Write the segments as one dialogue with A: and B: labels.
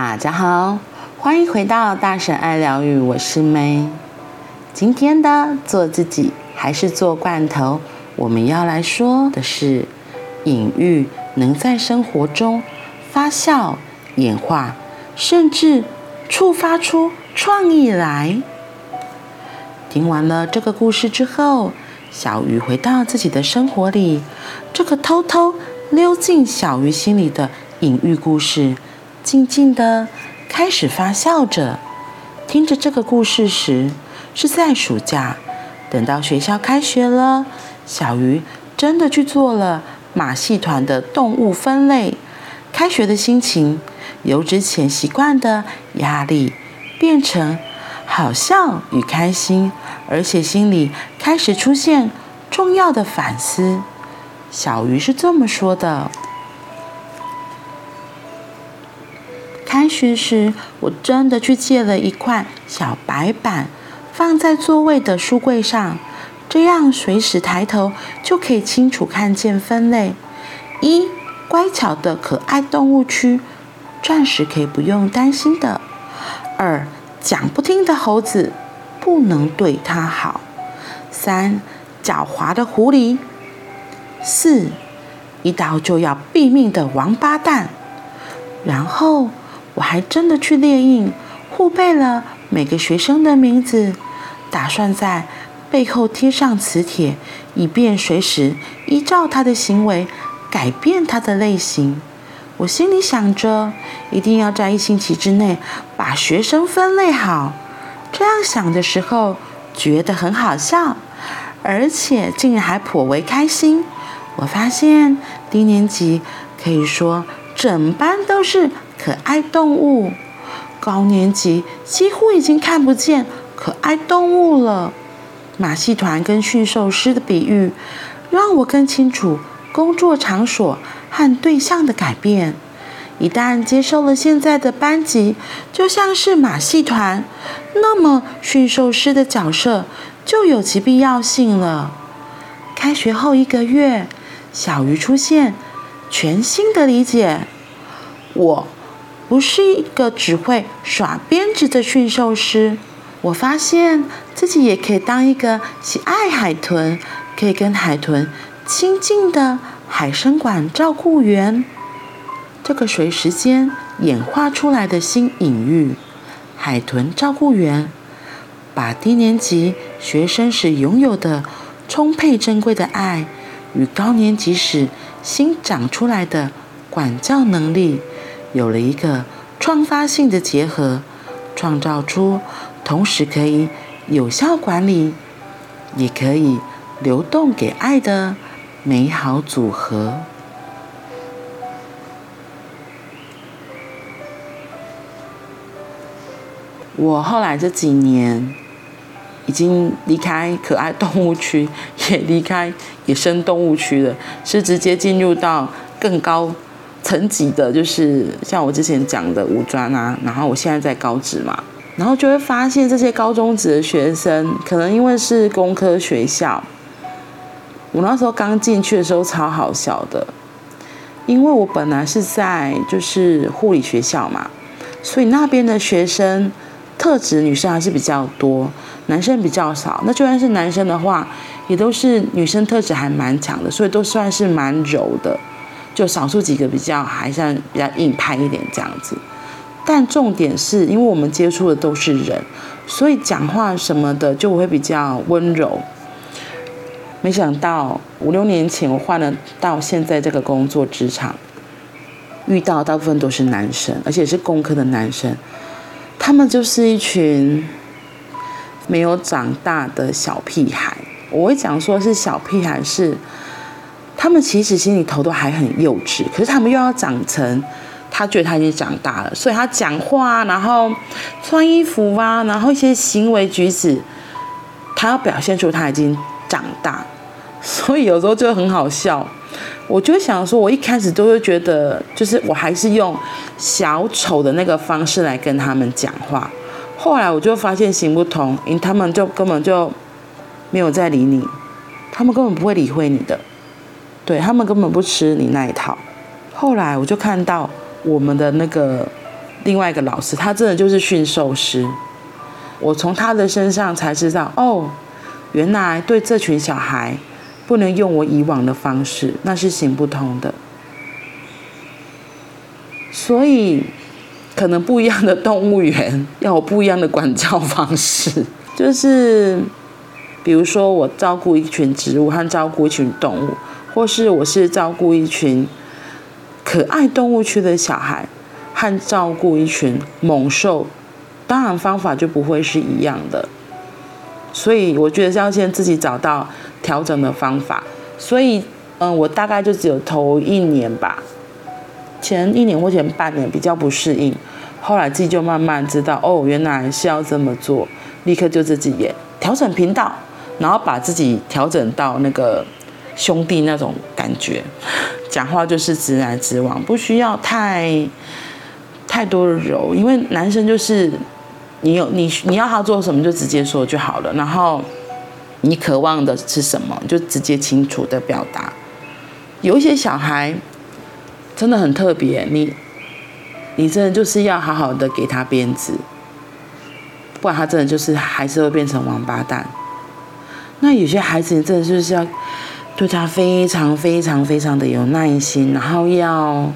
A: 大家好，欢迎回到大婶爱疗愈，我是 May。今天的做自己还是做罐头，我们要来说的是隐喻能在生活中发酵、演化，甚至触发出创意来。听完了这个故事之后，小鱼回到自己的生活里，这个偷偷溜进小鱼心里的隐喻故事，静静地开始发酵着。听着这个故事时，是在暑假。等到学校开学了，小鱼真的去做了马戏团的动物分类。开学的心情由之前习惯的压力，变成好笑与开心，而且心里开始出现重要的反思。小鱼是这么说的。学时，我真的去借了一块小白板，放在座位的书柜上，这样随时抬头就可以清楚看见分类：一、乖巧的可爱动物区，暂时可以不用担心的；二、讲不听的猴子，不能对它好；三、狡猾的狐狸；四、一到就要毙命的王八蛋。然后。我还真的去列印，互背了每个学生的名字，打算在背后贴上磁铁，以便随时依照他的行为改变他的类型。我心里想着，一定要在一星期之内把学生分类好。这样想的时候，觉得很好笑，而且竟然还颇为开心。我发现低年级可以说整班都是。可爱动物，高年级几乎已经看不见可爱动物了。马戏团跟驯兽师的比喻，让我更清楚工作场所和对象的改变。一旦接受了现在的班级，就像是马戏团，那么驯兽师的角色就有其必要性了。开学后一个月，小鱼出现全新的理解，我。不是一个只会耍鞭子的驯兽师，我发现自己也可以当一个喜爱海豚、可以跟海豚亲近的海生馆照顾员。这个随时间演化出来的新隐喻，海豚照顾员，把低年级学生时拥有的充沛珍贵的爱，与高年级时新长出来的管教能力。有了一个创发性的结合，创造出同时可以有效管理，也可以流动给爱的美好组合。我后来这几年已经离开可爱动物区，也离开野生动物区了，是直接进入到更高。层级的，就是像我之前讲的五专啊，然后我现在在高职嘛，然后就会发现这些高中职的学生，可能因为是工科学校，我那时候刚进去的时候超好笑的，因为我本来是在就是护理学校嘛，所以那边的学生特质女生还是比较多，男生比较少。那就算是男生的话，也都是女生特质还蛮强的，所以都算是蛮柔的。就少数几个比较还算比较硬派一点这样子，但重点是因为我们接触的都是人，所以讲话什么的就会比较温柔。没想到五六年前我换了到现在这个工作职场，遇到大部分都是男生，而且是工科的男生，他们就是一群没有长大的小屁孩。我会讲说是小屁孩是。他们其实心里头都还很幼稚，可是他们又要长成，他觉得他已经长大了，所以他讲话，然后穿衣服啊，然后一些行为举止，他要表现出他已经长大，所以有时候就很好笑。我就想说，我一开始都会觉得，就是我还是用小丑的那个方式来跟他们讲话，后来我就发现行不通，因为他们就根本就没有在理你，他们根本不会理会你的。对，他们根本不吃你那一套。后来我就看到我们的那个另外一个老师，他真的就是驯兽师。我从他的身上才知道，哦，原来对这群小孩不能用我以往的方式，那是行不通的。所以，可能不一样的动物园要有不一样的管教方式，就是，比如说我照顾一群植物和照顾一群动物，或是我是照顾一群可爱动物区的小孩，和照顾一群猛兽。当然，方法就不会是一样的，所以我觉得要先自己找到调整的方法。所以，嗯，我大概就只有头一年吧，前一年或前半年比较不适应，后来自己就慢慢知道，哦，原来是要这么做，立刻就自己也调整频道，然后把自己调整到那个兄弟那种感觉，讲话就是直来直往，不需要太太多的柔，因为男生就是。你有你你要他做什么就直接说就好了，然后你渴望的是什么就直接清楚的表达。有一些小孩真的很特别，你你真的就是要好好的给他鞭子，不然他真的就是还是会变成王八蛋。那有些孩子你真的就是要对他非常非常非常的有耐心，然后要。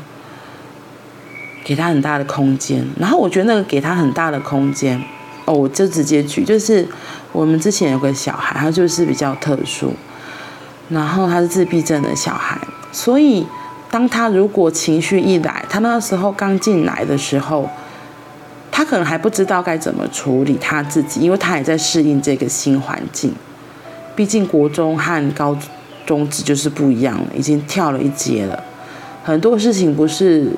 A: 给他很大的空间，然后我觉得那个给他很大的空间，哦，我就直接举，就是我们之前有个小孩，他就是比较特殊，然后他是自闭症的小孩，所以当他如果情绪一来，他那时候刚进来的时候，他可能还不知道该怎么处理他自己，因为他也在适应这个新环境，毕竟国中和高中职就是不一样了，已经跳了一阶了，很多事情不是。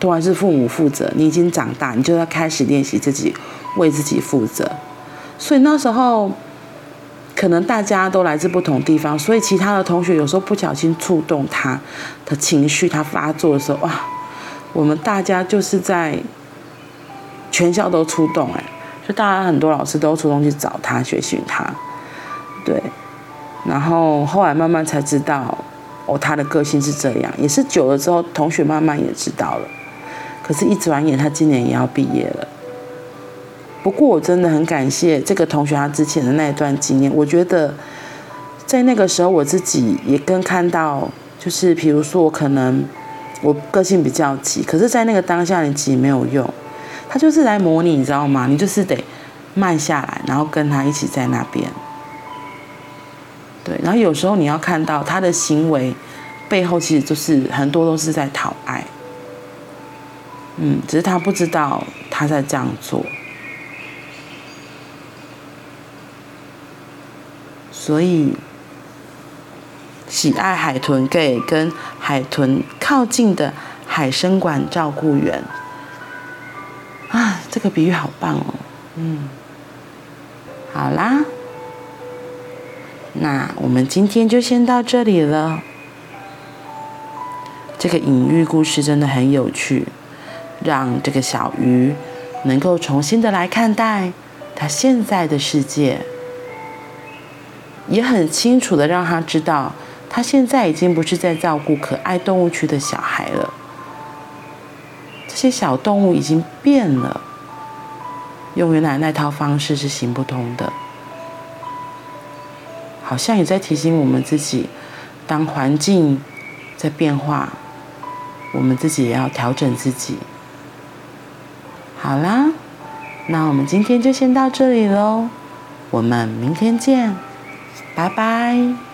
A: 都还是父母负责，你已经长大，你就要开始练习自己为自己负责。所以那时候，可能大家都来自不同地方，所以其他的同学有时候不小心触动他的情绪，他发作的时候，哇，我们大家就是在全校都出动，哎，就大家很多老师都出动去找他学习他，对，然后后来慢慢才知道，哦，他的个性是这样，也是久了之后，同学慢慢也知道了。可是，一转眼，他今年也要毕业了。不过，我真的很感谢这个同学他之前的那一段经验。我觉得，在那个时候，我自己也跟看到，就是比如说，我可能我个性比较急，可是，在那个当下，你急没有用。他就是来模拟，你知道吗？你就是得慢下来，然后跟他一起在那边。对，然后有时候你要看到他的行为背后，其实就是很多都是在讨爱。嗯，只是他不知道他在这样做，所以喜爱海豚 gay 跟海豚靠近的海生馆照顾员啊，这个比喻好棒哦。嗯，好啦，那我们今天就先到这里了。这个隐喻故事真的很有趣。让这个小鱼能够重新的来看待他现在的世界，也很清楚的让他知道，他现在已经不是在照顾可爱动物区的小孩了。这些小动物已经变了，用原来那套方式是行不通的。好像也在提醒我们自己，当环境在变化，我们自己也要调整自己。好啦，那我们今天就先到这里喽，我们明天见，拜拜。